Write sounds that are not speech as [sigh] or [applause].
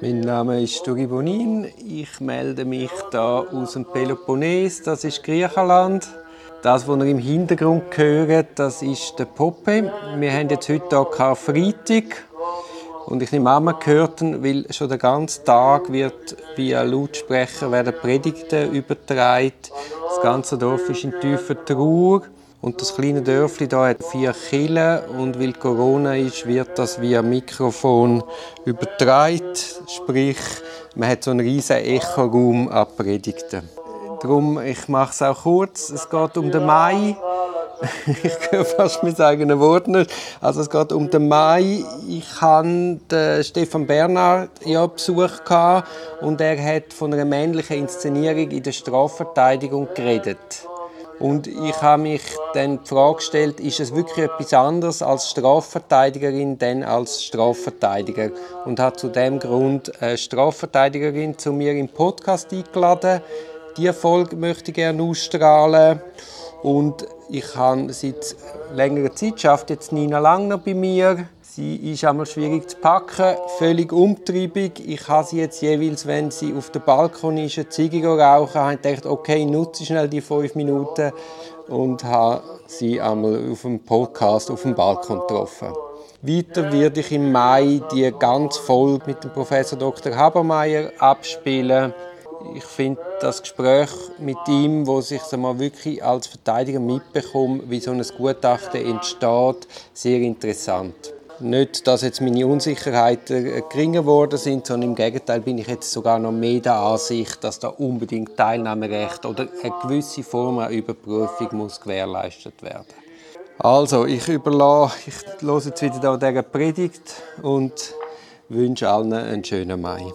Mein Name ist Duri Bonin. Ich melde mich da aus dem Peloponnes, das ist Griechenland. Das, was ihr im Hintergrund hört, das ist der Poppe. Wir haben jetzt heute hier Karfreitag. Und ich nehme an, man gehört weil schon den ganzen Tag wird via Lautsprecher werden Predigten übertragen. Das ganze Dorf ist in tiefer Trauer. Und das kleine Dörfli da hat vier Kirchen und weil Corona ist, wird das via Mikrofon übertragen. Sprich, man hat so einen riesen Echoraum an Predigten. Darum, ich mache es auch kurz. Es geht um den Mai. [laughs] ich höre fast mit eigenen Worten. Also es geht um den Mai. Ich hatte Stefan Bernhard ja Besuch und er hat von einer männlichen Inszenierung in der Strafverteidigung geredet. Und ich habe mich dann die Frage gestellt, ist es wirklich etwas anderes als Strafverteidigerin denn als Strafverteidiger? Und habe zu dem Grund eine Strafverteidigerin zu mir im Podcast eingeladen. Diese Folge möchte ich gerne ausstrahlen. Und ich habe seit längerer Zeit, schafft jetzt Nina Langner bei mir. Sie ist einmal schwierig zu packen, völlig umtriebig. Ich habe sie jetzt jeweils, wenn sie auf dem Balkon ist, eine Ziege rauchen, habe ich gedacht, okay, nutze schnell die fünf Minuten und habe sie einmal auf dem Podcast auf dem Balkon getroffen. Weiter werde ich im Mai die ganz voll mit dem Professor Dr. Habermeier abspielen. Ich finde das Gespräch mit ihm, wo sich mal wirklich als Verteidiger mitbekommt, wie so ein Gutachten entsteht, sehr interessant. Nicht, dass jetzt meine Unsicherheiten äh, geringer geworden sind, sondern im Gegenteil bin ich jetzt sogar noch mehr der Ansicht, dass da unbedingt Teilnahmerecht oder eine gewisse Form an Überprüfung muss gewährleistet werden. Also, ich überlasse, ich höre jetzt wieder diese Predigt und wünsche allen einen schönen Mai.